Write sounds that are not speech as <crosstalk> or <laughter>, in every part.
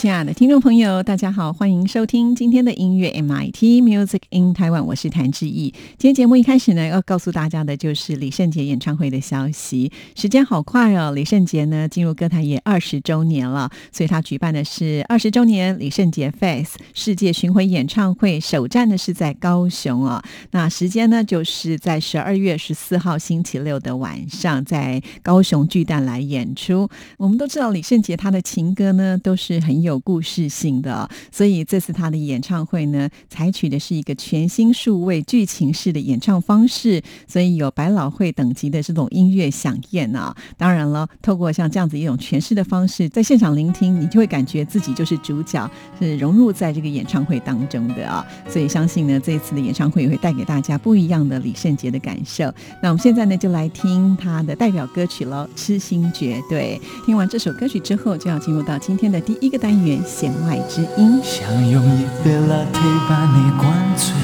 亲爱的听众朋友，大家好，欢迎收听今天的音乐 MIT Music in Taiwan，我是谭志毅。今天节目一开始呢，要告诉大家的就是李圣杰演唱会的消息。时间好快哦，李圣杰呢进入歌坛也二十周年了，所以他举办的是二十周年李圣杰 Face 世界巡回演唱会，首站呢是在高雄哦。那时间呢就是在十二月十四号星期六的晚上，在高雄巨蛋来演出。我们都知道李圣杰他的情歌呢都是很有。有故事性的，所以这次他的演唱会呢，采取的是一个全新数位剧情式的演唱方式，所以有百老汇等级的这种音乐响宴啊。当然了，透过像这样子一种诠释的方式，在现场聆听，你就会感觉自己就是主角，是融入在这个演唱会当中的啊。所以相信呢，这一次的演唱会也会带给大家不一样的李圣杰的感受。那我们现在呢，就来听他的代表歌曲喽，《痴心绝对》。听完这首歌曲之后，就要进入到今天的第一个单。弦外之音，想用一杯 latte 把你灌醉，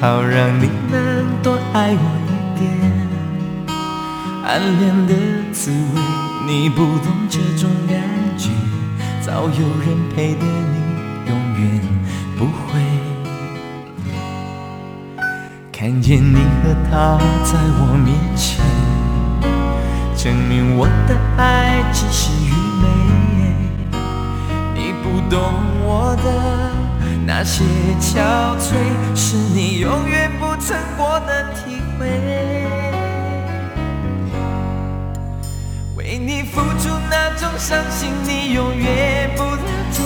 好让你能多爱我一点。暗恋的滋味，你不懂这种感觉，早有人陪的你永远不会。看见你和他在我面前，证明我的爱只是愚昧。不懂我的那些憔悴，是你永远不曾过的体会。为你付出那种伤心，你永远不了解。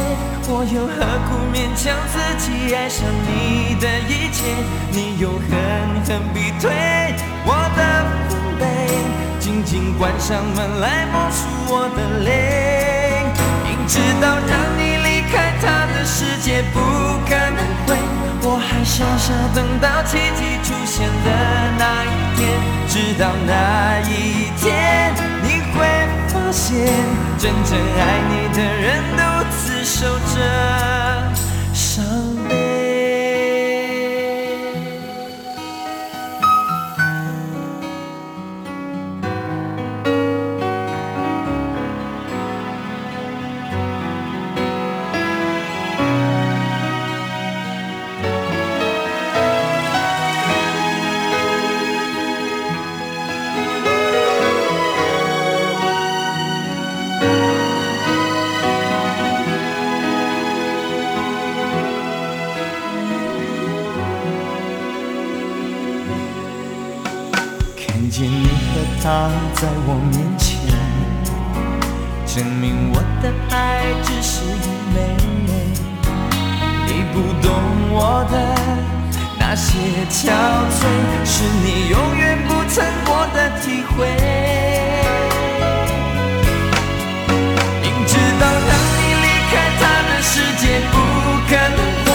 我又何苦勉强自己爱上你的一切？你又狠狠逼退我的防备，紧紧关上门来默数我的泪，明知道让你。世界不可能会，我还傻傻等到奇迹出现的那一天，直到那一天，你会发现，真正爱你的人独自守着。些憔悴，是你永远不曾过的体会。明知道让你离开他的世界不可能会，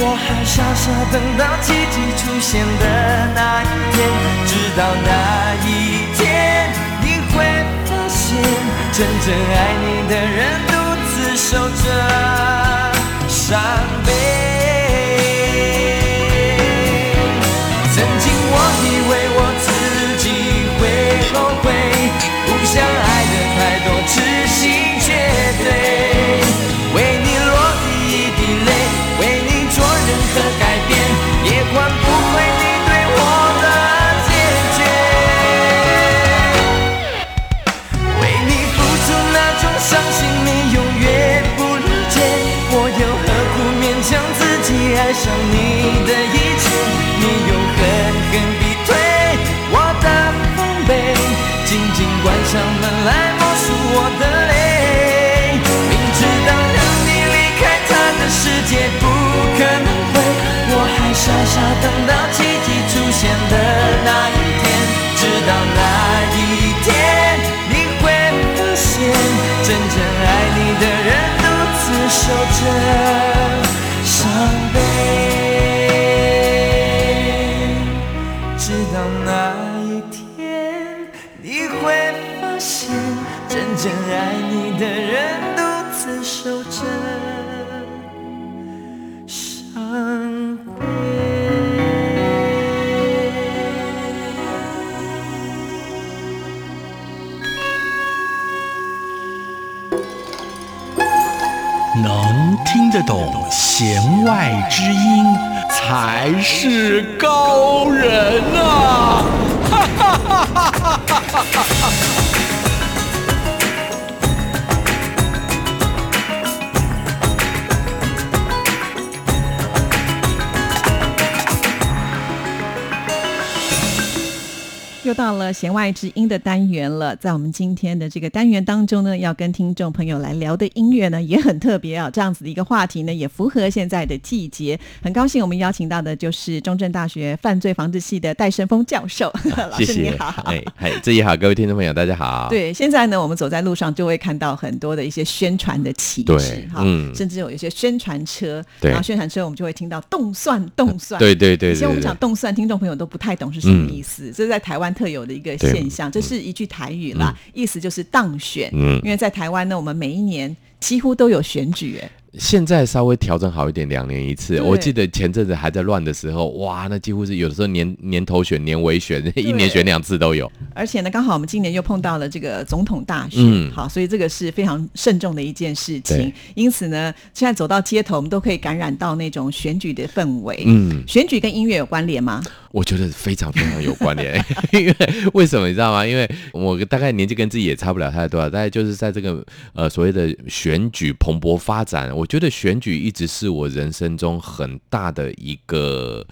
我还傻傻等到奇迹出现的那一天，直到那一天。你会发现真正爱你的人独自守着伤能听得懂弦外之音，才是高人呐！哈，哈哈哈哈哈哈！又到了弦外之音的单元了，在我们今天的这个单元当中呢，要跟听众朋友来聊的音乐呢也很特别啊，这样子的一个话题呢也符合现在的季节。很高兴我们邀请到的就是中正大学犯罪防治系的戴胜峰教授，<laughs> 老谢谢师你好。哎，嗨，志毅好，各位听众朋友，大家好。，对，现在呢，我们走在路上就会看到很多的一些宣传的旗帜对，哈，嗯甚至有一些宣传车，然后宣传车我们就会听到动算动算，对对对对以前我们讲动算，听众朋友都不太懂是什么意思，这是在台湾特有的一个现象，这是一句台语啦，意思就是当选。嗯因为在台湾呢，我们每一年几乎都有选举，哎，现在稍微调整好一点，两年一次。我记得前阵子还在乱的时候，哇，那几乎是有的时候年年头选、年尾选，一年选两次都有。而且呢，刚好我们今年又碰到了这个总统大选，嗯好，所以这个是非常慎重的一件事情。因此呢，现在走到街头，我们都可以感染到那种选举的氛围。嗯，选举跟音乐有关联吗？我觉得非常非常有关联，<laughs> 因为为什么你知道吗？因为我大概年纪跟自己也差不了太多了，大概就是在这个呃所谓的选举蓬勃发展，我觉得选举一直是我人生中很大的一个。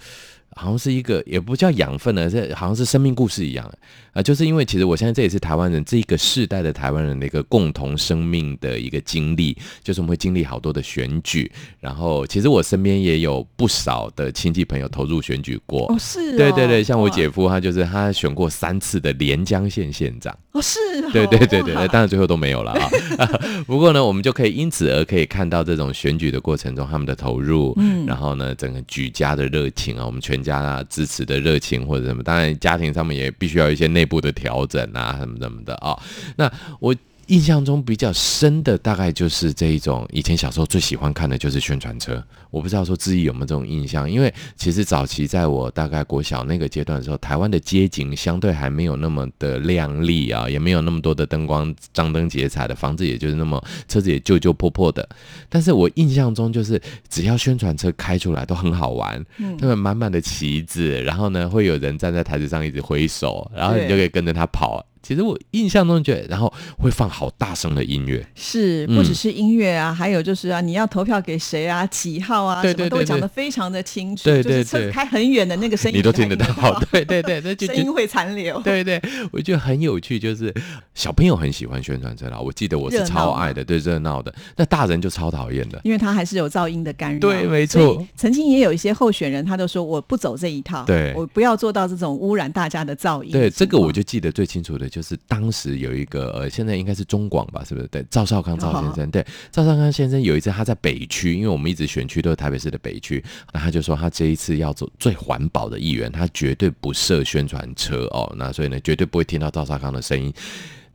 好像是一个也不叫养分呢，这好像是生命故事一样。啊、呃就是因为其实我现在这也是台湾人这一个世代的台湾人的一个共同生命的一个经历，就是我们会经历好多的选举，然后其实我身边也有不少的亲戚朋友投入选举过，哦，是哦对对对，像我姐夫，他就是他选过三次的连江县县长，哦，是哦，对对对对，哇对 <laughs> 当然最后都没有了啊。<laughs> 不过呢，我们就可以因此而可以看到这种选举的过程中他们的投入，嗯，然后呢，整个举家的热情啊，我们全家支持的热情或者什么，当然家庭上面也必须要一些内部的调整啊，什么什么的啊、那我。印象中比较深的大概就是这一种，以前小时候最喜欢看的就是宣传车。我不知道说自己有没有这种印象，因为其实早期在我大概国小那个阶段的时候，台湾的街景相对还没有那么的亮丽啊，也没有那么多的灯光张灯结彩的，房子也就是那么车子也旧旧破破的。但是我印象中就是只要宣传车开出来都很好玩，那么满满的旗子，然后呢会有人站在台子上一直挥手，然后你就可以跟着他跑。其实我印象中觉得，然后会放好大声的音乐，是嗯不只是音乐啊，还有就是啊，你要投票给谁啊，几号啊，什么都会讲得非常的清楚，对就是对对车开很远的那个声音你都听得到到。，对对对，那就就声音会残留。<laughs> 对对，我觉得很有趣，就是小朋友很喜欢宣传车啦。我记得我是超爱的，对热闹的。那大人就超讨厌的。因为他还是有噪音的干扰。对没错曾经也有一些候选人，他都说我不走这一套，对我不要做到这种污染大家的噪音。对，这个我就记得最清楚的就就是当时有一个呃，现在应该是中广吧，是不是？对，赵少康赵先生，对，赵少康先生有一次他在北区，因为我们一直选区都是台北市的北区，那他就说他这一次要做最环保的议员，他绝对不设宣传车哦，那所以呢，绝对不会听到赵少康的声音。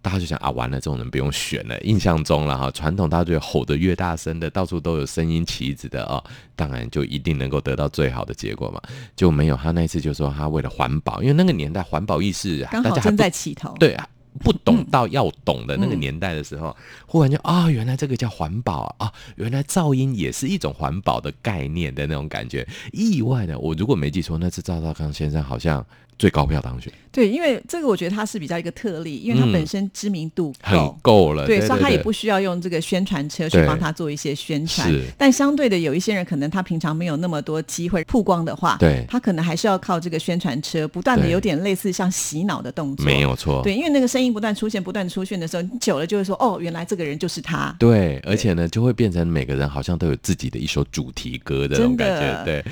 大家就想啊，完了，这种人不用选了。印象中了哈，传统大家觉得吼得越大声的，到处都有声音旗子的哦，当然就一定能够得到最好的结果嘛。就没有他那一次就说他为了环保，因为那个年代环保意识大家还不在起头。对啊。不懂到要懂的那个年代的时候，嗯忽然就啊、原来这个叫环保啊，啊原来噪音也是一种环保的概念的那种感觉。意外的，我如果没记错，那次赵少康先生好像最高票当选，对，因为这个我觉得他是比较一个特例，因为他嗯本身知名度很够。够了。对，对所以他也不需要用这个宣传车去帮他做一些宣传是。但相对的，有一些人可能他平常没有那么多机会曝光的话，对他可能还是要靠这个宣传车，不断的有点类似像洗脑的动作。没有错。对，因为那个声音不断出现、不断出现的时候，你久了就会说，哦，原来这个人就是他。对，而且呢，就会变成每个人好像都有自己的一首主题歌的那种感觉。对，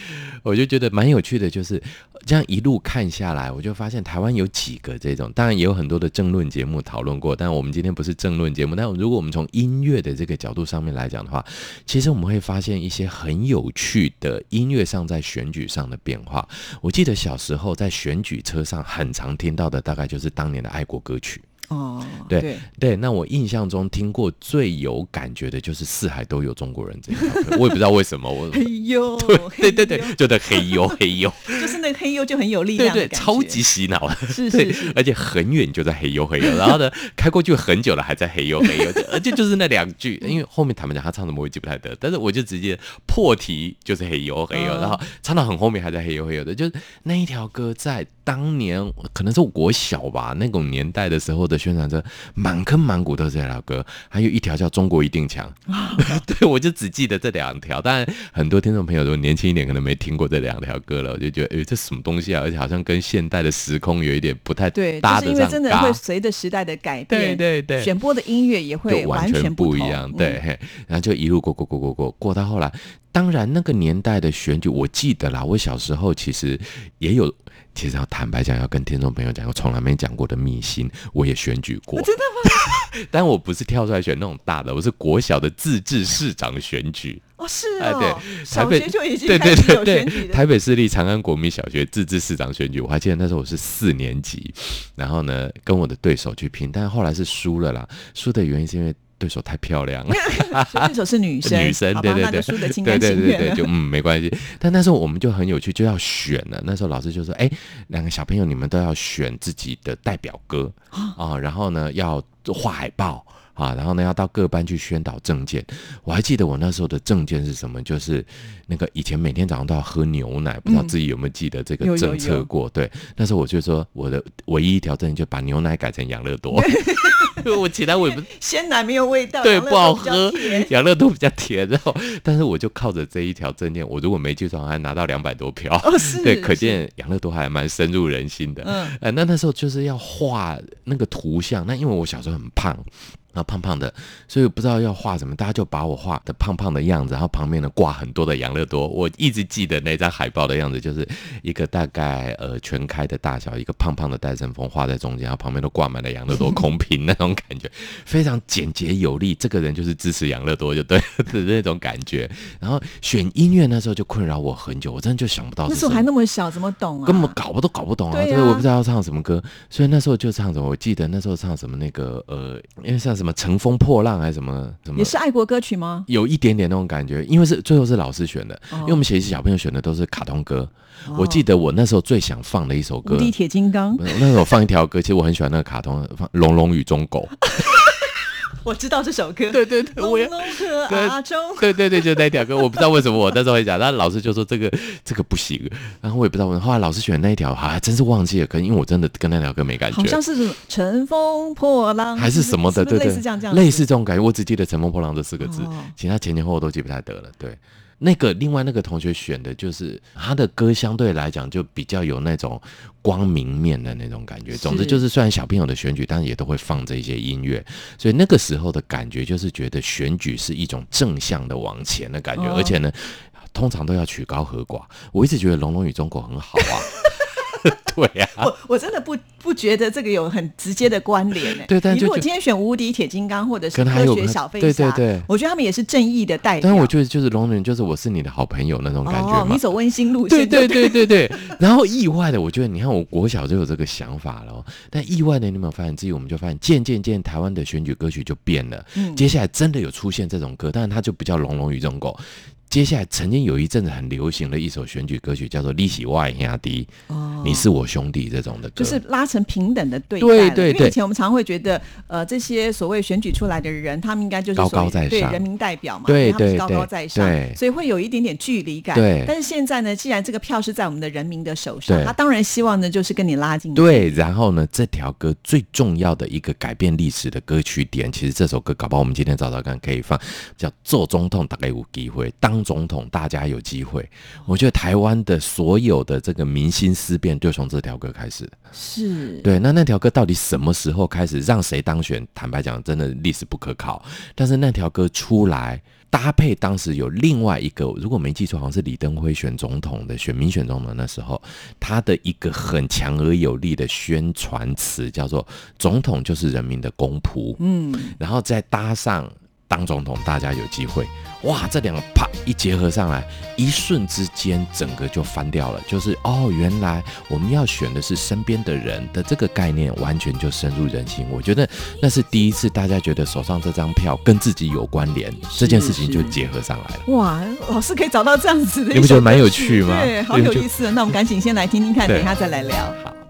我就觉得蛮有趣的，就是这样一路看下来，我就发现台湾有几个这种，当然也有很多的政论节目讨论过，但我们今天不是政论节目。但如果我们从音乐的这个角度上面来讲的话，其实我们会发现一些很有趣的音乐上在选举上的变化。我记得小时候在选举车上很常听到的，大概就是当年的爱国歌曲。哦，对对，那我印象中听过最有感觉的就是四海都有中国人这一条歌，我也不知道为什么，我 <laughs> 嘿呦，对 <laughs> 对对，就的嘿呦嘿 <laughs> 呦，就是那个嘿呦就很有力量，对对，超级洗脑。的，是是是，而且很远就在嘿呦嘿呦，然后呢开过去很久了还在嘿呦嘿呦，而且就是那两句，因为后面坦白讲他唱什么我也记不太得，但是我就直接破题就是嘿呦嘿呦，然后唱到很后面还在嘿呦嘿呦的，就是那一条歌在。当年可能是我小吧，那种年代的时候的宣传车，满坑满谷都是这条歌，还有一条叫《中国一定强》。<laughs> 对，我就只记得这两条。当然，很多听众朋友如果年轻一点，可能没听过这两条歌了。我就觉得，哎，这什么东西啊？而且好像跟现代的时空有一点不太对，搭是因为真的会随着时代的改变，对对对，选播的音乐也会完全不一样。对，然后就一路过过过过过过到后来。当然，那个年代的选举，我记得啦。我小时候其实也有。其实要坦白讲，要跟听众朋友讲，我从来没讲过的秘辛，我也选举过。真的吗？<laughs> 但我不是跳出来选那种大的，我是国小的自治市长选举。哦，是哦，对，台北就已经对对对对，台北市立长安国民小学自治市长选举，我还记得那时候我是四年级，然后呢跟我的对手去拼，但是后来是输了啦。输的原因是因为。对手太漂亮。了，对手是女生，女生，对对对，对对对对，就嗯没关系。但那时候我们就很有趣，就要选了。那时候老师就说：“哎，两个小朋友，你们都要选自己的代表歌。啊，然后呢要画海报啊，然后呢要到各班去宣导证件。我还记得我那时候的证件是什么，就是那个以前每天早上都要喝牛奶，不知道自己有没有记得这个政策过？对，那时候我就说我的唯一一条证件就把牛奶改成养乐多。<laughs> ”我其他我也不 <laughs> 鲜奶没有味道，对，不好喝。养乐多比较甜，然后但是我就靠着这一条证件，我如果没记错，还拿到两百多票。<laughs> 哦，是，对，可见养乐多还蛮深入人心的。嗯，哎，那那时候就是要画那个图像，那因为我小时候很胖。然后胖胖的，所以不知道要画什么，大家就把我画的胖胖的样子，然后旁边呢挂很多的养乐多。我一直记得那张海报的样子，就是一个大概呃全开的大小，一个胖胖的戴森风画在中间，然后旁边都挂满了养乐多空瓶，那种感觉非常简洁有力。这个人就是支持养乐多就对 <laughs> 的那种感觉。然后选音乐那时候就困扰我很久，我真的就想不到那时候还那么小，怎么懂啊？根本搞不都搞不懂啊！对，我不知道要唱什么歌，所以那时候就唱什么。我记得那时候唱什么那个呃，因为像。什么乘风破浪还是什么什么？也是爱国歌曲吗？有一点点那种感觉，因为是最后是老师选的，因为我们学习小朋友选的都是卡通歌。我记得我那时候最想放的一首歌《无敌铁金刚》，那时候放一条歌，其实我很喜欢那个卡通，放《龙龙与忠狗》。<laughs> 我知道这首歌，对对对，我也对对对，就那条歌，我不知道为什么我那时候会讲，但老师就说这个这个不行，然后我也不知道，后来老师选那一条，还真是忘记了，可能因为我真的跟那条歌没感觉，好像是什么乘风破浪还是什么的，对对，类似这样这样，类似这种感觉，我只记得乘风破浪这四个字，其他前前后后都记不太得了，对。那个另外那个同学选的就是他的歌，相对来讲就比较有那种光明面的那种感觉。总之就是，虽然小朋友的选举，但是也都会放这些音乐，所以那个时候的感觉就是觉得选举是一种正向的往前的感觉，而且呢，通常都要曲高和寡。我一直觉得《龙龙与中国》很好啊。<laughs> 对呀，我我真的不不觉得这个有很直接的关联呢。对，但如果今天选无敌铁金刚或者是科学小飞侠，对对对，我觉得他们也是正义的代表。但我觉得就是龙人，就是我是你的好朋友那种感觉嘛。你走温馨路线，对对对对对。然后意外的，我觉得你看我国小就有这个想法了，但意外的，你有没有发现？自己我们就发现，渐渐渐台湾的选举歌曲就变了。嗯，接下来真的有出现这种歌，但是它就比较龙龙与忠狗。接下来，曾经有一阵子很流行的一首选举歌曲，叫做《利息外压低》，哦，你是我兄弟这种的歌，就是拉成平等的对待。对对对，以前我们常会觉得，呃，这些所谓选举出来的人，他们应该就是高高在上，对人民代表嘛，对对对，高高在上，所以会有一点点距离感。对，但是现在呢，既然这个票是在我们的人民的手上，他当然希望呢，就是跟你拉近。对，然后呢，这条歌最重要的一个改变历史的歌曲点，其实这首歌搞不好我们今天找找看可以放，叫做总统大概有机会。当总统，大家。有机会，我觉得台湾的所有的这个民心思变。变就从这条歌开始的。是，对，那那条歌到底什么时候开始让谁当选？坦白讲，真的历史不可考。但是那条歌出来，搭配当时有另外一个，如果没记错，好像是李登辉选总统的，选民选总统那时候，他的一个很强而有力的宣传词叫做“总统就是人民的公仆”。嗯，然后再搭上当总统，大家有机会。哇，这两个啪一结合上来，一瞬之间整个就翻掉了。就是哦，原来我们要选的是身边的人的这个概念，完全就深入人心。我觉得那是第一次大家觉得手上这张票跟自己有关联，这件事情就结合上来了。哇，老师可以找到这样子的，你不觉得蛮有趣吗？对，好有意思。那我们赶紧先来听听看，等一下再来聊。古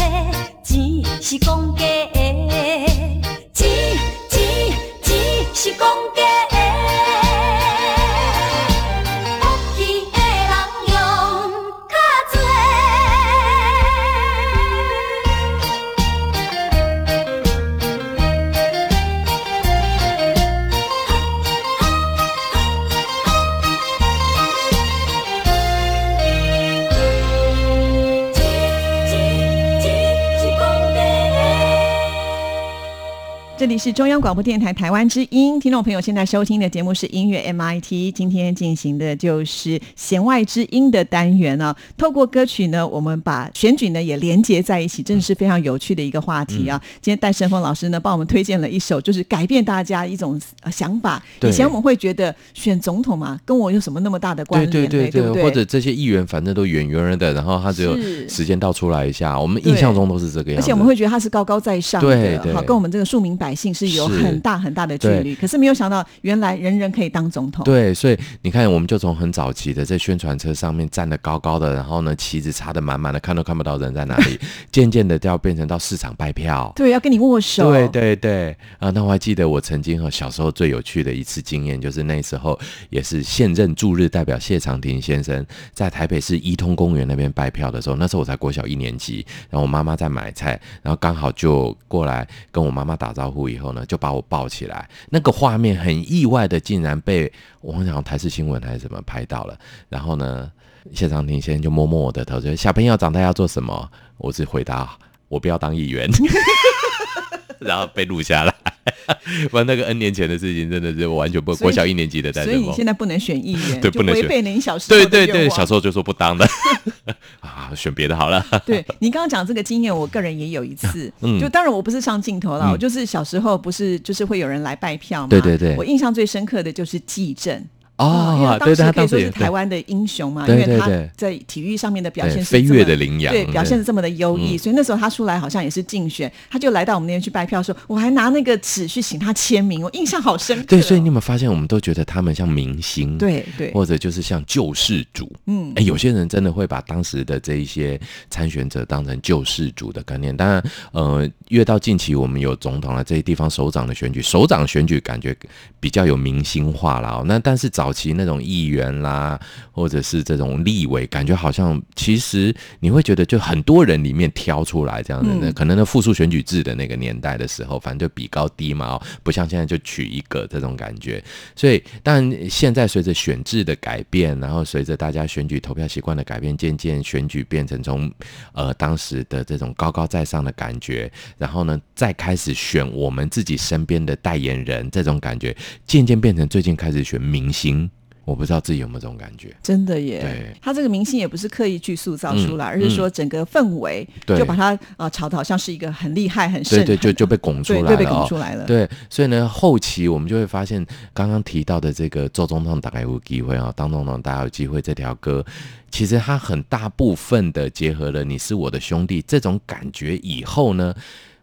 免怨切，钱是公家的，是中央广播电台台湾之音，听众朋友现在收听的节目是音乐 MIT，今天进行的就是弦外之音的单元呢、透过歌曲呢，我们把选举呢也连接在一起，真的是非常有趣的一个话题啊。今天戴胜峰老师呢帮我们推荐了一首，就是改变大家一种呃想法。对以前我们会觉得选总统嘛，跟我有什么那么大的关对联呢？对对？或者这些议员反正都远远的，然后他只有时间到出来一下，我们印象中都是这个样子。而且我们会觉得他是高高在上的，对对好，跟我们这个庶民百百姓是有很大很大的距离。可是没有想到，原来人人可以当总统。对，所以你看，我们就从很早期的在宣传车上面站得高高的，然后呢旗子插得满满的，看都看不到人在哪里，<laughs> 渐渐的就要变成到市场拜票。对，要跟你握手。对对对啊！那我还记得我曾经和小时候最有趣的一次经验，就是那时候也是现任驻日代表谢长廷先生在台北市一通公园那边拜票的时候，那时候我才国小一年级，然后我妈妈在买菜，然后刚好就过来跟我妈妈打招呼，以后后呢就把我抱起来，那个画面很意外的竟然被我想台视新闻还是什么拍到了，然后呢谢长廷先就摸摸我的头，说小朋友长大要做什么？我只回答我不要当议员。<laughs> 然后被录下来，<laughs> 不然那个 N 年前的事情真的是我完全不国小一年级的在所以你现在不能选议员，对不能选。违背了你小时候对对对，小时候就说不当的。<laughs> 啊，选别的好了。<laughs> 对你刚刚讲这个经验，我个人也有一次，嗯。就当然我不是上镜头了，嗯。我就是小时候不是就是会有人来拜票嘛，对对对。我印象最深刻的就是纪政。哦对对他当时也台湾的英雄嘛，对因为他对对在体育上面的表对现飞跃的羚羊对，对表现的这么的优异，嗯所以那时候他出来好像也是竞选，他就来到我们那边去拜票的时候，我还拿那个纸去请他签名，我印象好深刻哦。对，所以你有没有发现，我们都觉得他们像明星，，对对，或者就是像救世主。嗯哎，有些人真的会把当时的这一些参选者当成救世主的概念。当然，呃，越到近期，我们有总统了，这些地方首长的选举，首长选举感觉比较有明星化了、哦。那但是早期那种议员啦，或者是这种立委，感觉好像其实你会觉得就很多人里面挑出来这样的，嗯可能那复数选举制的那个年代的时候，反正就比高低嘛、哦，不像现在就取一个这种感觉。所以，但现在随着选制的改变，然后随着大家选举投票习惯的改变，渐渐选举变成从呃当时的这种高高在上的感觉，然后呢，再开始选我们自己身边的代言人，这种感觉渐渐变成最近开始选明星。我不知道自己有没有这种感觉。真的耶对，他这个明星也不是刻意去塑造出来，嗯而是说整个氛围对就把他呃炒的好像是一个很厉害、很盛对对，<laughs> 就就被拱出来了、哦，对对被拱出来了。对，所以呢，后期我们就会发现，刚刚提到的这个周总统大概有机会啊，当总统大概有机会这条歌，其实它很大部分的结合了“你是我的兄弟”这种感觉以后呢，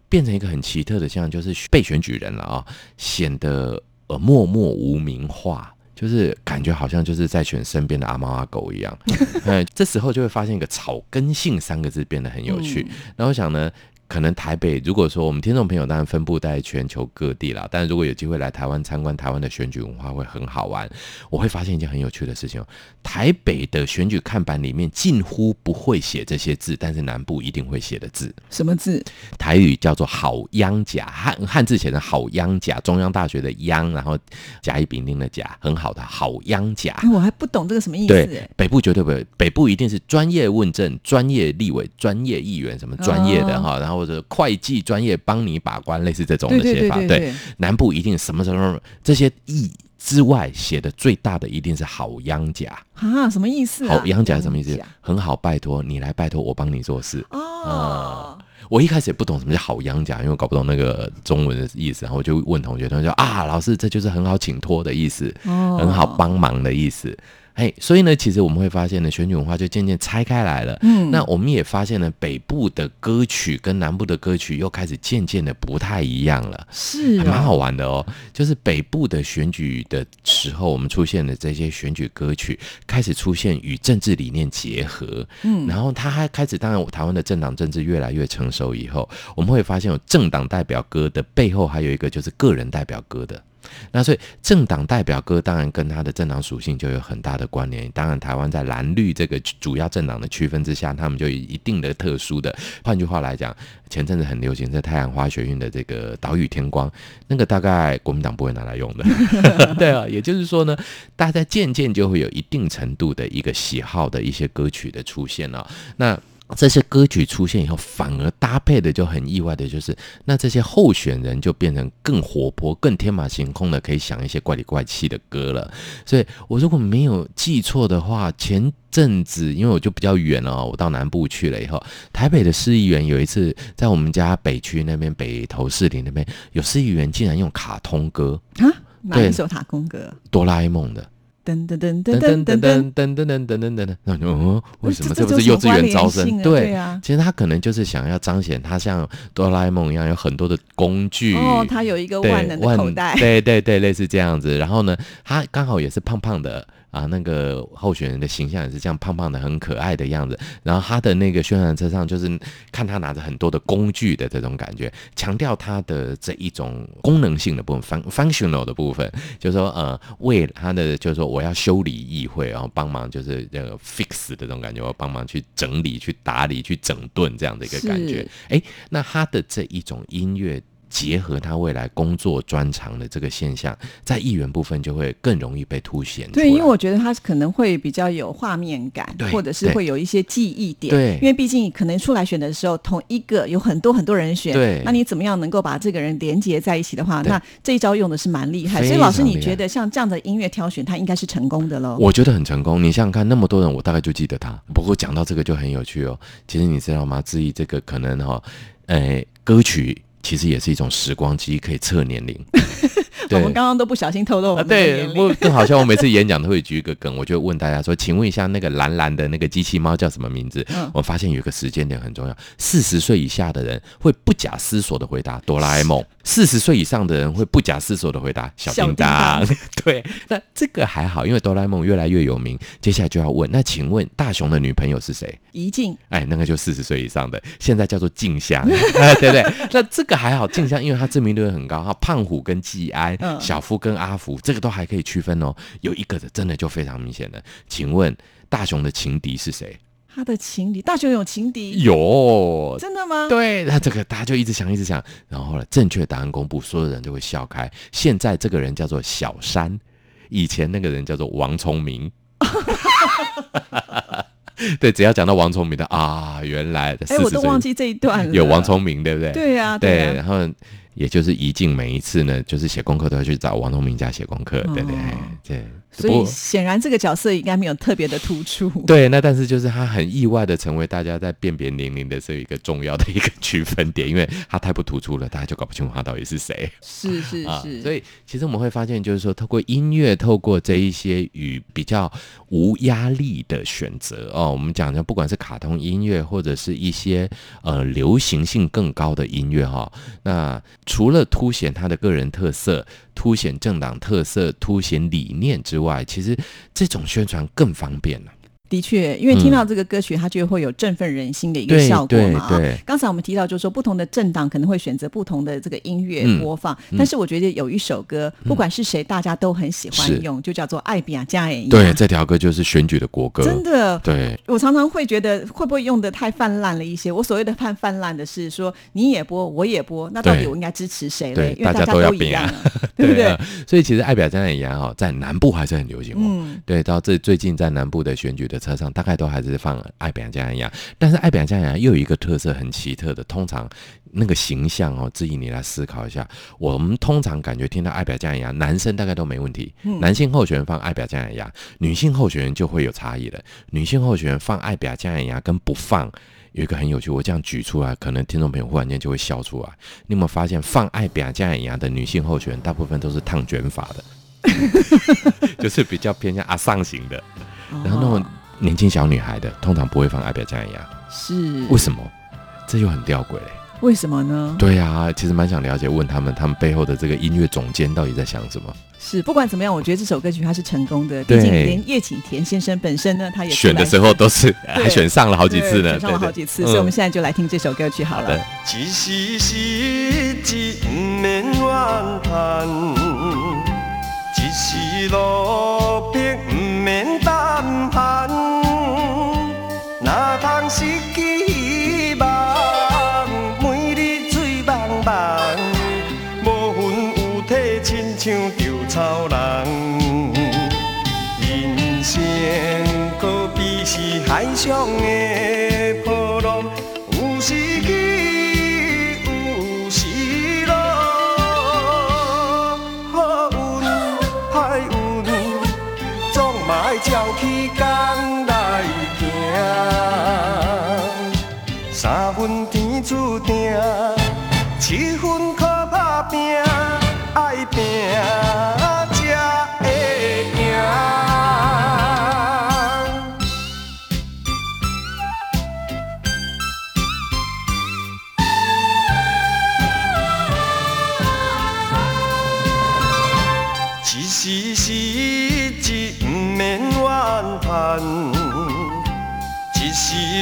变成一个很奇特的现象，就是被选举人了啊，显得呃默默无名化。就是感觉好像就是在选身边的阿猫阿狗一样，<laughs> 嗯，这时候就会发现一个草根性三个字变得很有趣。嗯然后我想呢，可能台北如果说我们听众朋友当然分布在全球各地啦，但是如果有机会来台湾参观台湾的选举文化会很好玩。我会发现一件很有趣的事情哦，台北的选举看板里面近乎不会写这些字，但是南部一定会写的字，什么字？台语叫做好央甲，汉汉字写成好央甲，中央大学的央，然后甲乙丙丁的甲，很好的好央甲。哎，我还不懂这个什么意思北部绝对不会，北部一定是专业问政、专业立委、专业议员什么专业的哦哈，然后或者会计专业帮你把关，类似这种的写法。对南部一定什么什么这些意之外写的最大的一定是好央甲。啊，什么意思啊？好央甲是什么意思？很好，拜托你来拜托我帮你做事。哦，我一开始也不懂什么叫好央甲，因为我搞不懂那个中文的意思，然后我就问同学，同学说啊，老师这就是很好请托的意思。哦很好帮忙的意思。哎，所以呢，其实我们会发现呢，选举文化就渐渐拆开来了。嗯那我们也发现呢，北部的歌曲跟南部的歌曲又开始渐渐的不太一样了。是还蛮好哦，玩的哦，就是北部的选举的时候，我们出现的这些选举歌曲开始出现与政治理念结合，嗯然后它还开始，当然台湾的政党政治越来越成熟以后，我们会发现有政党代表歌的背后还有一个就是个人代表歌的。那所以政党代表歌当然跟它的政党属性就有很大的关联。当然，台湾在蓝绿这个主要政党的区分之下，他们就有一定的特殊的。换句话来讲，前阵子很流行在太阳花学运的这个岛屿天光，那个大概国民党不会拿来用的。<laughs> 对啊，也就是说呢，大家渐渐就会有一定程度的一个喜好的一些歌曲的出现了、那这些歌曲出现以后，反而搭配的就很意外的，就是那这些候选人就变成更活泼、更天马行空的，可以想一些怪里怪气的歌了。所以我如果没有记错的话，前阵子因为我就比较远了、哦，我到南部去了以后，台北的市议员有一次在我们家北区那边北投市里那边，有市议员竟然用卡通歌啊，哪对一首卡通歌？哆啦 A 梦的。噔噔噔噔噔噔噔噔，噔噔噔噔噔噔，那就哦，为什么这不是幼稚园招生？对其实他可能就是想要彰显他像哆啦 A 梦一样有很多的工具。哦，他有一个万能的口袋，对对对，类似这样子。然后呢，他刚好也是胖胖的啊，那个候选人的形象也是这样胖胖的，很可爱的样子。然后他的那个宣传车上就是看他拿着很多的工具的这种感觉，强调他的这一种功能性的部分，fun functional 的部分，就是说呃，为他的就是说我要修理议会，然后帮忙就是这个 fix 的这种感觉，我帮忙去整理、去打理、去整顿这样的一个感觉是。哎，那他的这一种音乐。结合他未来工作专长的这个现象，在议员部分就会更容易被凸显。对，因为我觉得他可能会比较有画面感，或者是会有一些记忆点。对因为毕竟可能出来选的时候，同一个有很多很多人选，对那你怎么样能够把这个人连接在一起的话，那这一招用的是蛮厉害。所以老师，你觉得像这样的音乐挑选，他应该是成功的喽？我觉得很成功。你想想看，那么多人，我大概就记得他。不过讲到这个就很有趣哦。其实你知道吗？至于这个可能哈、呃，歌曲其实也是一种时光机，可以测年龄。我们刚刚都不小心透露我啊，们的对，年龄。我更好像。我每次演讲都会举一个梗，我就问大家说：“请问一下，那个蓝蓝的那个机器猫叫什么名字？”嗯我发现有一个时间点很重要，四十岁以下的人会不假思索的回答哆啦 A 梦，四十岁以上的人会不假思索的回答小叮当当。<laughs> 对，那这个还好，因为哆啦 A 梦越来越有名。接下来就要问，那请问大雄的女朋友是谁？怡静哎，那个就四十岁以上的，现在叫做静香，哎 <laughs> 对不对？那这个还好，静香因为她知名度很高，哈，胖虎跟季安、嗯小夫跟阿福，这个都还可以区分哦。有一个的真的就非常明显的，请问大雄的情敌是谁？他的情敌，大雄有情敌，有。真的吗？对，那这个大家就一直想，一直想，然后呢，正确答案公布，所有人就会笑开。现在这个人叫做小山，以前那个人叫做王聪明。<laughs> 对，只要讲到王聪明的啊，原来的哎，我都忘记这一段了。有王聪明，对不对？对呀，对，呀。然后也就是怡静每一次呢，就是写功课都要去找王东明家写功课，对对哦对。所以显然这个角色应该没有特别的突出。对，那但是就是他很意外的成为大家在辨别年龄的这一个重要的一个区分点，因为他太不突出了，大家就搞不清楚他到底是谁。是是啊，是，所以其实我们会发现，就是说，透过音乐，透过这一些与比较无压力的选择哦，我们讲的不管是卡通音乐，或者是一些呃流行性更高的音乐哈、那除了凸显他的个人特色、凸显政党特色、凸显理念之外，其实这种宣传更方便了。的确，因为听到这个歌曲，它就会有振奋人心的一个效果嘛。啊刚才我们提到，就是说不同的政党可能会选择不同的这个音乐嗯播放，但是我觉得有一首歌，不管是谁，大家都很喜欢用，就叫做《爱比亚加演》。对，这条歌就是选举的国歌。真的。对，我常常会觉得会不会用的太泛滥了一些？我所谓的泛泛滥的是说你也播，我也播，那到底我应该支持谁对嘞？因为大家家都要比啊一样啊，对不 <laughs> 对啊？所以其实爱表加一样哈，在南部还是很流行哦。嗯，对，到这最近在南部的选举的车上，大概都还是放爱表加一样。但是爱表加一样又有一个特色很奇特的，通常那个形象哦，质疑你来思考一下。我们通常感觉听到爱表加一样，男生大概都没问题，嗯男性候选人放爱表加一样，女性候选人就会有差异了。女性候选人放爱表加一样跟不放。有一个很有趣，我这样举出来，可能听众朋友忽然间就会笑出来。你有没有发现，放爱表加一样的女性候选人，大部分都是烫卷发的，<laughs> 就是比较偏向阿上型的。然后那种哦年轻小女孩的，通常不会放爱表加一样，是为什么？这又很吊诡嘞。为什么呢？对呀、其实蛮想了解，问他们他们背后的这个音乐总监到底在想什么。是不管怎么样，我觉得这首歌曲它是成功的。对毕竟连叶启田先生本身呢，他也选的时候都是 <laughs> 还选上了好几次呢，对选上了好几次，对所以我们嗯现在就来听这首歌曲好了好的。一时失志，不免怨叹；一时落魄，不免胆寒。海上的波浪，有时起，有时落。好运歹运，总嘛爱照起工来行。三分天注定，七分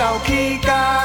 小气家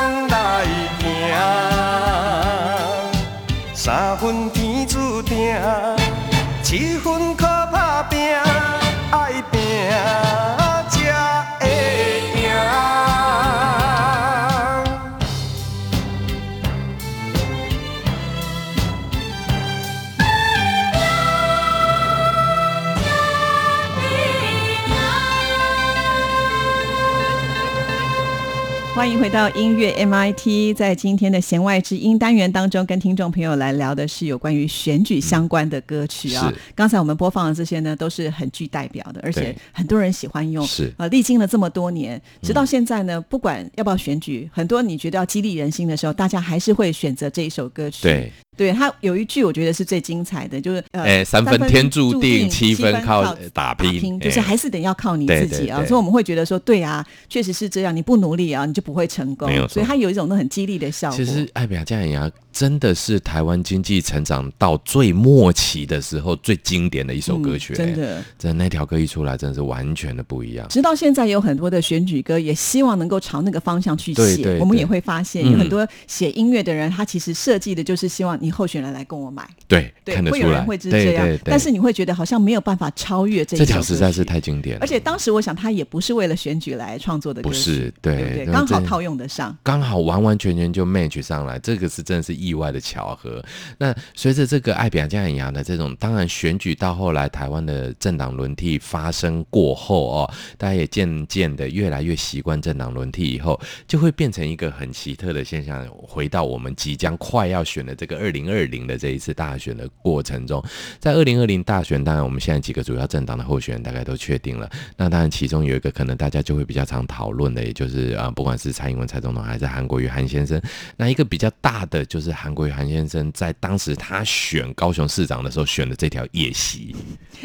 欢迎回到音乐 MIT，在今天的弦外之音单元当中，跟听众朋友来聊的是有关于选举相关的歌曲啊。是刚才我们播放的这些呢，都是很具代表的，而且很多人喜欢用。是啊，历经了这么多年，直到现在呢，不管要不要选举，很多你觉得要激励人心的时候，大家还是会选择这一首歌曲。对，对，他有一句我觉得是最精彩的，就是呃，哎三分天注定七分靠打拼就是还是得要靠你自己啊。所以我们会觉得说，对啊，确实是这样，你不努力啊，你就不会成功没有。所以它有一种那很激励的效果。其实艾比亚加眼牙真的是台湾经济成长到最末期的时候最经典的一首歌曲、嗯真哎的。真的那条歌一出来，真的是完全的不一样。直到现在有很多的选举歌，也希望能够朝那个方向去写。我们也会发现，嗯有很多写音乐的人，他其实设计的就是希望你候选人来跟我买。对，对看，得出来，会有人会是对这样，对对但是你会觉得好像没有办法超越这这条实在是太经典了，而且当时我想，他也不是为了选举来创作的不是对刚好套用得上。刚好完完全全就 match 上来，这个是真的是意外的巧合。那随着这个爱比亚加眼牙的这种，当然选举到后来台湾的政党轮替发生过后哦，大家也渐渐的越来越习惯政党轮替以后，就会变成一个很奇特的现象。回到我们即将快要选的这个二零二零的这一次大选的过程中，在二零二零大选，当然我们现在几个主要政党的候选人大概都确定了。那当然，其中有一个可能大家就会比较常讨论的，也就是啊、呃不管是蔡英文、蔡总统还是韩国瑜韩先生，那一个比较大的就是韩国瑜韩先生在当时他选高雄市长的时候选的这条夜袭，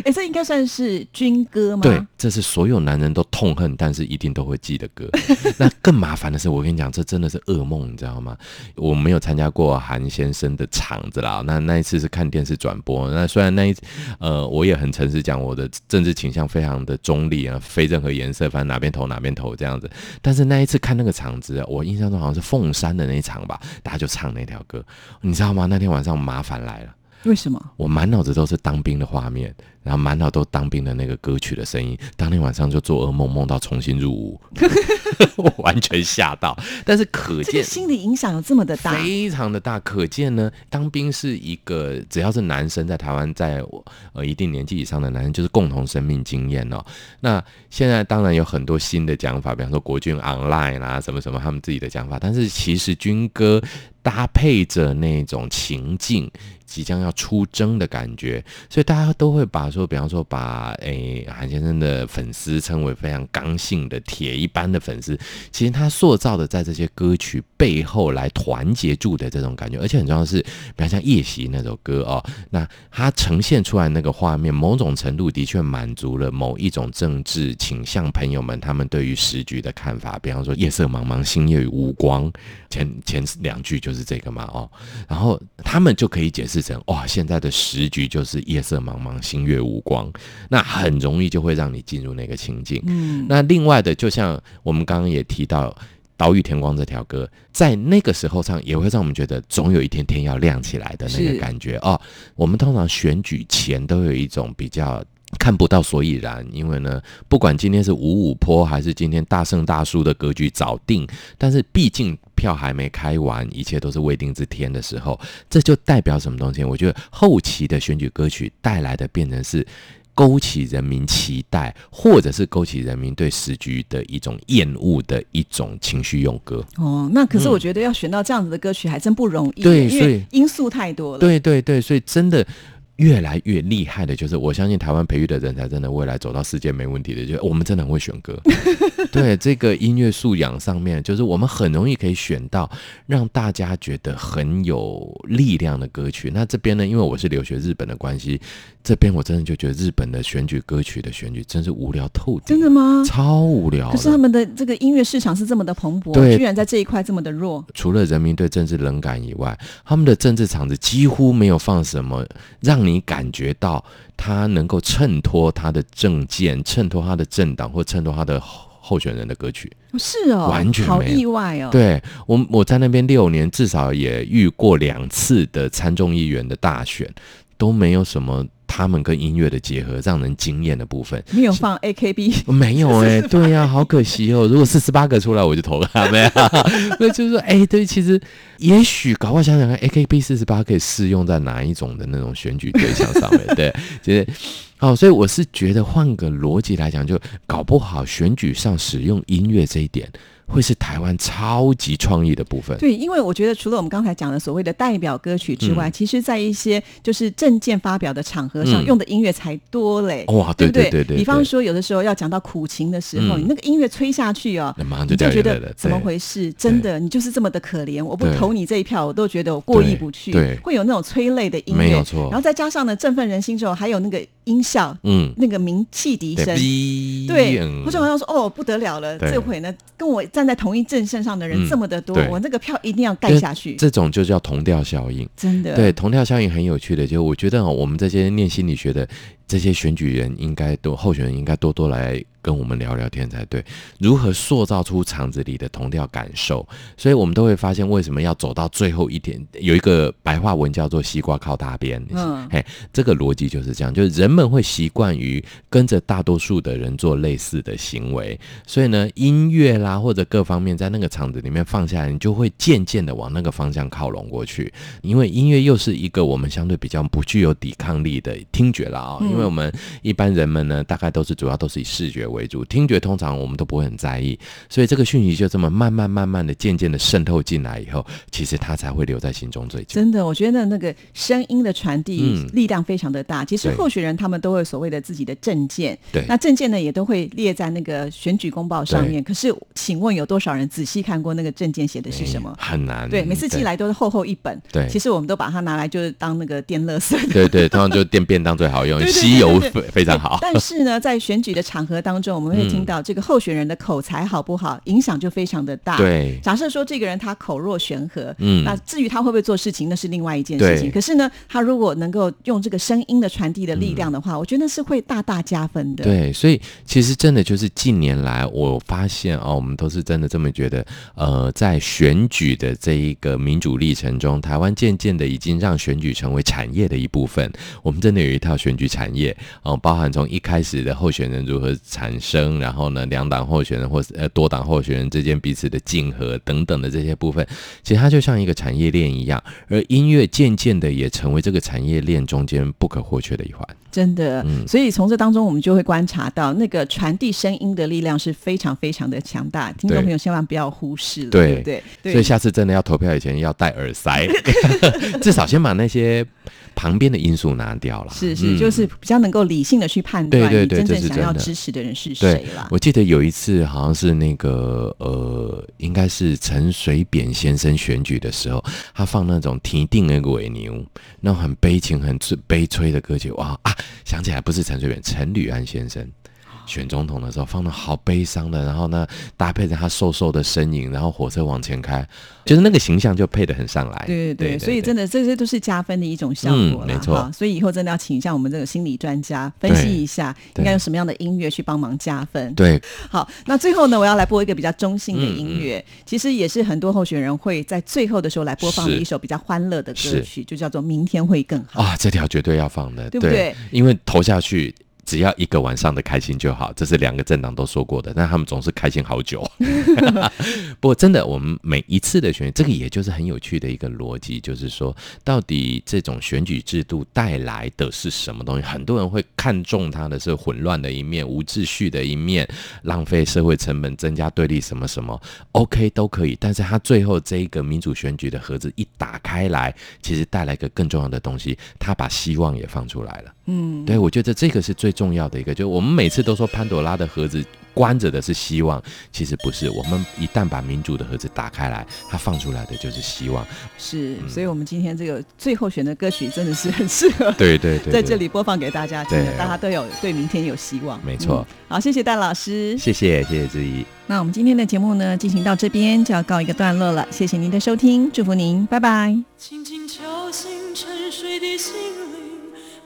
哎，这应该算是军歌吗？对，这是所有男人都痛恨，但是一定都会记的歌。<laughs> 那更麻烦的是，我跟你讲，这真的是噩梦，你知道吗？我没有参加过韩先生的场子啦，那那一次是看电视转播。那虽然那一呃，我也很诚实讲，我的政治倾向非常的中立啊，非任何颜色，反正哪边投哪边投这样子。但是那一次看那个场子，我印象中好像是凤山的那一场吧，大家就唱那条歌，你知道吗？那天晚上麻烦来了。为什么？我满脑子都是当兵的画面，然后满脑都当兵的那个歌曲的声音。当天晚上就做噩梦，梦到重新入伍，<laughs> 我完全吓到。但是可见这个心理影响有这么的大？非常的大，可见呢，当兵是一个只要是男生在台湾，在呃一定年纪以上的男生，就是共同生命经验哦。那现在当然有很多新的讲法，比方说国军 online 啦、什么什么他们自己的讲法，但是其实军歌搭配着那种情境。即将要出征的感觉，所以大家都会把说，比方说把诶韩先生的粉丝称为非常刚性的铁一般的粉丝，其实他塑造的在这些歌曲背后来团结住的这种感觉，而且很重要的是，比方像《夜袭》那首歌哦，那它呈现出来那个画面，某种程度的确满足了某一种政治倾向朋友们他们对于时局的看法，比方说“夜色茫茫，星夜无光”，前前两句就是这个嘛哦，然后他们就可以解释成哇，现在的时局就是夜色茫茫，星月无光，那很容易就会让你进入那个情境。嗯，那另外的，就像我们刚刚也提到。岛屿天光这条歌，在那个时候唱，也会让我们觉得总有一天天要亮起来的那个感觉哦。我们通常选举前都有一种比较看不到所以然，因为呢，不管今天是五五坡还是今天大胜大输的格局早定，但是毕竟票还没开完，一切都是未定之天的时候，这就代表什么东西？我觉得后期的选举歌曲带来的变成是。勾起人民期待，或者是勾起人民对时局的一种厌恶的一种情绪用歌。哦，那可是我觉得要选到这样子的歌曲还真不容易，因对所以为因素太多了。对对对，所以真的越来越厉害的，就是我相信台湾培育的人才，真的未来走到世界没问题的，就我们真的很会选歌。<laughs> 对这个音乐素养上面，就是我们很容易可以选到让大家觉得很有力量的歌曲。那这边呢，因为我是留学日本的关系，这边我真的就觉得日本的选举歌曲的选举真是无聊透顶，真的吗？超无聊的。可是他们的这个音乐市场是这么的蓬勃，居然在这一块这么的弱。除了人民对政治冷感以外，他们的政治场子几乎没有放什么让你感觉到他能够衬托他的政见、衬托他的政党或衬托他的候候选人的歌曲。是哦，完全没有意外哦。，对我，我在那边六年，至少也遇过两次的参众议员的大选，都没有什么他们跟音乐的结合让人惊艳的部分。没有放 AKB，没有 <laughs> 哎、对呀、好可惜哦。如果四十八个出来，我就投了他们。<laughs> 那就是说，哎、对，其实也许搞不好想想看，AKB 四十八可以适用在哪一种的那种选举对象上面？<laughs> 对，其实。哦，所以我是觉得换个逻辑来讲，就搞不好选举上使用音乐这一点，会是台湾超级创意的部分。对，因为我觉得除了我们刚才讲的所谓的代表歌曲之外，其实在一些就是政见发表的场合上嗯用的音乐才多嘞。哇，对不对对对，比方对，说，有的时候要讲到苦情的时候，嗯你那个音乐吹下去哦，你就觉。得怎么回事？真的，你就是这么的可怜，我不投你这一票，我都觉得我过意不去。对会有那种催泪的音乐，没有错然后再加上呢，振奋人心之后，还有那个音效，嗯，那个鸣汽笛声。对嗯，我就好像说，哦，不得了了，这回呢，跟我站在同一阵线上的人嗯这么的多，我那个票一定要盖下去，这种就叫同调效应。真的。对，同调效应很有趣的，就我觉得哦，我们这些念心理学的这些选举人，应该多候选人应该多多来跟我们聊聊天才对。如何塑造出场子里的同调感受？所以我们都会发现，为什么要走到最后一点？有一个白话文叫做“西瓜靠大边”，嗯嘿，这个逻辑就是这样，就是人们会习惯于跟着大多数的人做类似的行为，所以呢，音乐啦或者各方面在那个场子里面放下来，你就会渐渐的往那个方向靠拢过去。因为音乐又是一个我们相对比较不具有抵抗力的听觉了啊、嗯因为我们一般人们呢，大概都是主要都是以视觉为主，听觉通常我们都不会很在意，所以这个讯息就这么慢慢慢慢的渐渐的渗透进来以后，其实它才会留在心中最久。真的，我觉得那个声音的传递嗯力量非常的大。其实候选人他们都会有所谓的自己的证件，对那证件呢也都会列在那个选举公报上面。可是，请问有多少人仔细看过那个证件写的是什么？哎很难。对，每次寄来都是厚厚一本。对其实我们都把它拿来就是当那个电垃圾。对对，通常就电便当最好用，<laughs> 吸油非非常好。但是呢，在选举的场合当中，我们会听到这个候选人的口才好不好，影响就非常的大。。对，假设说这个人他口若悬河，嗯那至于他会不会做事情，那是另外一件事情。可是呢，他如果能够用这个声音的传递的力量的话，我觉得是会大大加分的。，嗯对，所以其实真的就是近年来，我发现哦，我们都是真的这么觉得。呃，在选举的这一个民主历程中，台湾渐渐的已经让选举成为产业的一部分。我们真的有一套选举产业哦、包含从一开始的候选人如何产生，然后呢，两党候选人或是呃多党候选人之间彼此的竞合等等的这些部分，其实它就像一个产业链一样，而音乐渐渐的也成为这个产业链中间不可或缺的一环。真的。嗯所以从这当中，我们就会观察到那个传递声音的力量是非常非常的强大。听众朋友千万不要忽视了，对不对？对所以下次真的要投票以前要戴耳塞，<laughs> 至少先把那些旁边的因素拿掉了。是是，嗯就是比较能够理性的去判断对对对你真正想要支持的人是对谁了。我记得有一次好像是那个呃，应该是陈水扁先生选举的时候，他放那种提定那个尾牛，那种很悲情、很悲催的歌曲，哇啊！想起来不是陈水扁，陈履安先生。选总统的时候放的好悲伤的，然后呢搭配着他瘦瘦的身影，然后火车往前开，就是那个形象就配得很上来。对对对，所以真的这些都是加分的一种效果没错哈所以以后真的要请一下我们这个心理专家分析一下，应该用什么样的音乐去帮忙加分。对好，那最后呢，我要来播一个比较中性的音乐，其实也是很多候选人会在最后的时候来播放的一首比较欢乐的歌曲，就叫做《明天会更好》。啊，这条绝对要放的，对不对因为投下去。只要一个晚上的开心就好，这是两个政党都说过的，但他们总是开心好久。<laughs> 不过真的，我们每一次的选举，这个也就是很有趣的一个逻辑，就是说，到底这种选举制度带来的是什么东西？很多人会看重它的是混乱的一面、无秩序的一面、浪费社会成本、增加对立什么什么，OK 都可以。但是它最后这一个民主选举的盒子一打开来，其实带来一个更重要的东西，它把希望也放出来了。嗯，对，我觉得这个是最重要的一个，就是我们每次都说潘朵拉的盒子关着的是希望，其实不是。我们一旦把民主的盒子打开来，它放出来的就是希望。是，嗯所以我们今天这个最后选的歌曲真的是很适合对对对在这，里播放给大家听的，大家都有对明天有希望。没错嗯好，谢谢戴老师。谢谢谢谢志怡。那我们今天的节目呢，进行到这边就要告一个段落了，谢谢您的收听，祝福您，拜拜。轻轻敲醒沉睡的心灵，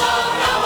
so no.